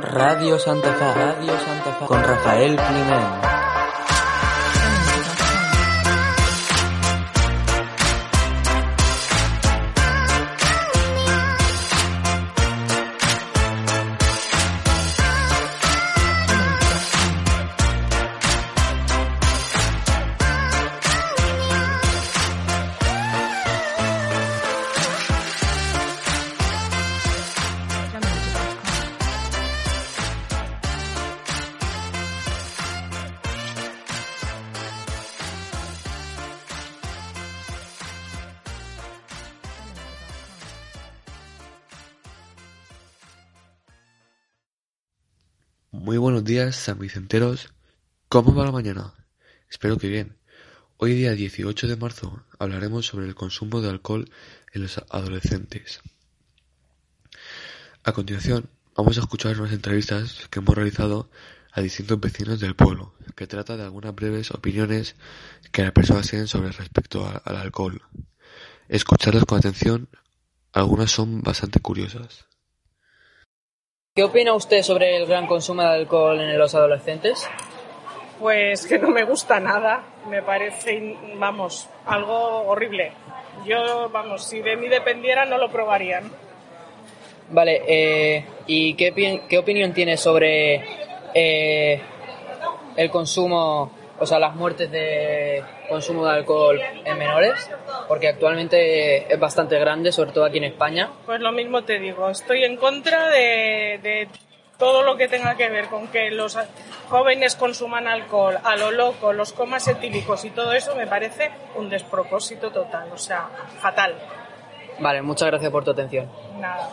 Radio Santa Fe, Radio Santa Fe, con Rafael Climent. Muy buenos días, San Vicenteros. ¿Cómo va la mañana? Espero que bien. Hoy día 18 de marzo hablaremos sobre el consumo de alcohol en los adolescentes. A continuación, vamos a escuchar unas entrevistas que hemos realizado a distintos vecinos del pueblo, que trata de algunas breves opiniones que las personas tienen sobre respecto al alcohol. Escucharlas con atención, algunas son bastante curiosas. ¿Qué opina usted sobre el gran consumo de alcohol en los adolescentes? Pues que no me gusta nada, me parece, vamos, algo horrible. Yo, vamos, si de mí dependiera no lo probarían. Vale, eh, ¿y qué opinión tiene sobre eh, el consumo, o sea, las muertes de consumo de alcohol en menores? Porque actualmente es bastante grande, sobre todo aquí en España. Pues lo mismo te digo, estoy en contra de, de todo lo que tenga que ver con que los jóvenes consuman alcohol a lo loco, los comas etílicos y todo eso me parece un despropósito total, o sea, fatal. Vale, muchas gracias por tu atención. Nada.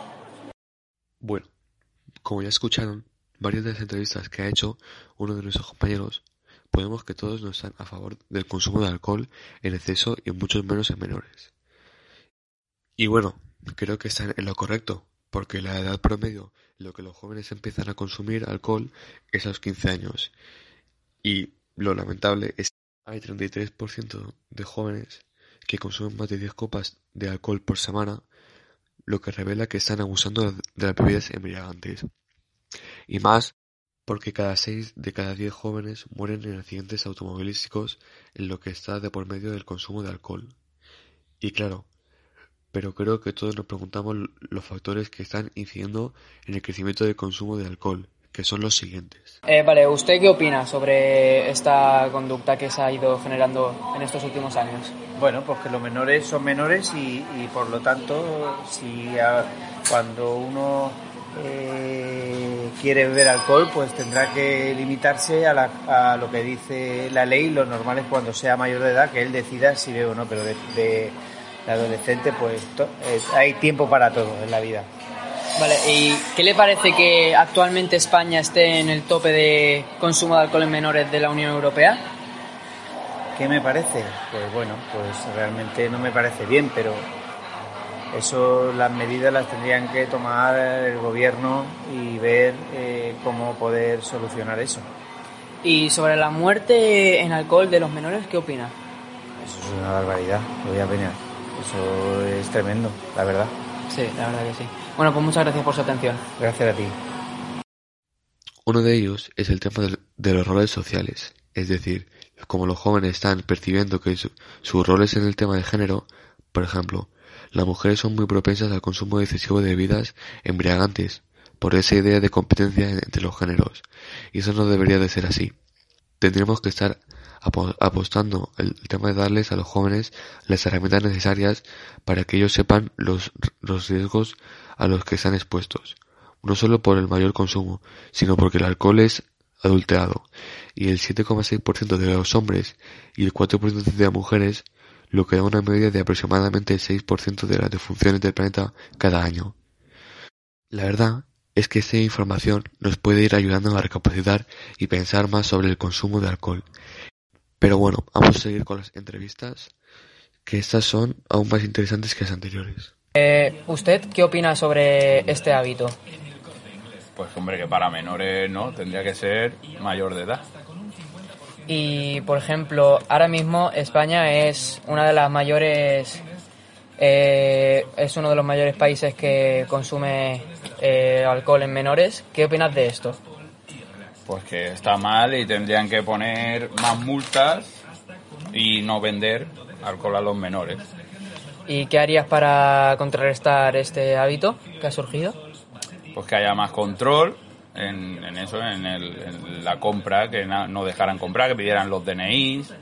Bueno, como ya escucharon, varias de las entrevistas que ha hecho uno de nuestros compañeros, podemos que todos no están a favor del consumo de alcohol en exceso y mucho menos en menores. Y bueno, creo que están en lo correcto, porque la edad promedio lo que los jóvenes empiezan a consumir alcohol es a los 15 años. Y lo lamentable es que hay 33% de jóvenes que consumen más de 10 copas de alcohol por semana lo que revela que están abusando de las bebidas embriagantes. Y más porque cada seis de cada diez jóvenes mueren en accidentes automovilísticos en lo que está de por medio del consumo de alcohol. Y claro, pero creo que todos nos preguntamos los factores que están incidiendo en el crecimiento del consumo de alcohol, que son los siguientes. Eh, vale, ¿usted qué opina sobre esta conducta que se ha ido generando en estos últimos años? Bueno, pues que los menores son menores y, y por lo tanto, si a- cuando uno eh, quiere beber alcohol, pues tendrá que limitarse a, la- a lo que dice la ley. Lo normal es cuando sea mayor de edad que él decida si bebe o no, pero de, de- de adolescente, pues to- eh, hay tiempo para todo en la vida. Vale, ¿y qué le parece que actualmente España esté en el tope de consumo de alcohol en menores de la Unión Europea? ¿Qué me parece? Pues bueno, pues realmente no me parece bien, pero eso las medidas las tendrían que tomar el gobierno y ver eh, cómo poder solucionar eso. Y sobre la muerte en alcohol de los menores, ¿qué opina? Eso es una barbaridad, lo voy a opinar. Eso es tremendo, la verdad. Sí, la verdad que sí. Bueno, pues muchas gracias por su atención. Gracias a ti. Uno de ellos es el tema del- de los roles sociales, es decir, como los jóvenes están percibiendo que su- sus roles en el tema de género, por ejemplo, las mujeres son muy propensas al consumo excesivo de bebidas embriagantes, por esa idea de competencia en- entre los géneros, y eso no debería de ser así. Tendríamos que estar apo- apostando el tema de darles a los jóvenes las herramientas necesarias para que ellos sepan los, los riesgos a los que están expuestos no solo por el mayor consumo, sino porque el alcohol es adulterado, y el 7,6% de los hombres y el 4% de las mujeres, lo que da una media de aproximadamente el 6% de las defunciones del planeta cada año. La verdad es que esta información nos puede ir ayudando a recapacitar y pensar más sobre el consumo de alcohol. Pero bueno, vamos a seguir con las entrevistas, que estas son aún más interesantes que las anteriores. Eh, ¿Usted qué opina sobre este hábito? Pues hombre, que para menores no, tendría que ser mayor de edad. Y, por ejemplo, ahora mismo España es una de las mayores, eh, es uno de los mayores países que consume eh, alcohol en menores. ¿Qué opinas de esto? Pues que está mal y tendrían que poner más multas y no vender alcohol a los menores. ¿Y qué harías para contrarrestar este hábito que ha surgido? Pues que haya más control en, en eso, en, el- en la compra, que na- no dejaran comprar, que pidieran los DNIs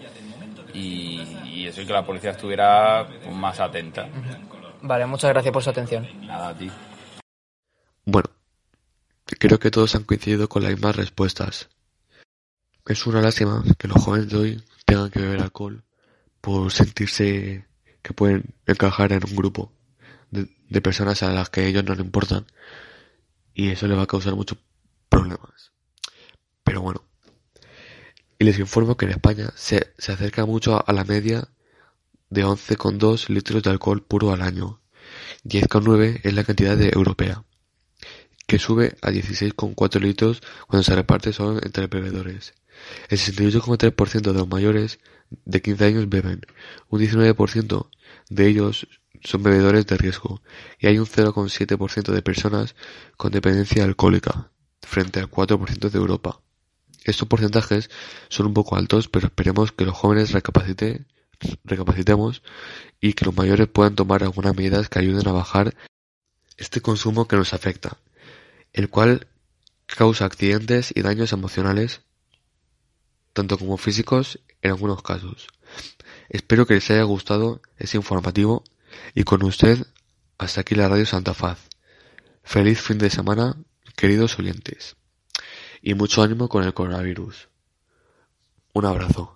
y, y eso y que la policía estuviera pues, más atenta. Vale, muchas gracias por su atención. Nada, a ti. Bueno, creo que todos han coincidido con las mismas respuestas. Es una lástima que los jóvenes de hoy tengan que beber alcohol por sentirse que pueden encajar en un grupo de, de personas a las que ellos no le importan y eso le va a causar muchos problemas. Pero bueno, y les informo que en España se, se acerca mucho a la media de 11,2 litros de alcohol puro al año. 10,9 es la cantidad de europea que sube a 16,4 litros cuando se reparte solo entre bebedores. El 68,3% de los mayores de 15 años beben, un 19% de ellos son bebedores de riesgo y hay un 0,7% de personas con dependencia alcohólica, frente al 4% de Europa. Estos porcentajes son un poco altos, pero esperemos que los jóvenes recapacite- recapacitemos y que los mayores puedan tomar algunas medidas que ayuden a bajar este consumo que nos afecta el cual causa accidentes y daños emocionales, tanto como físicos en algunos casos. Espero que les haya gustado ese informativo y con usted hasta aquí la radio Santa Faz. Feliz fin de semana, queridos oyentes, y mucho ánimo con el coronavirus. Un abrazo.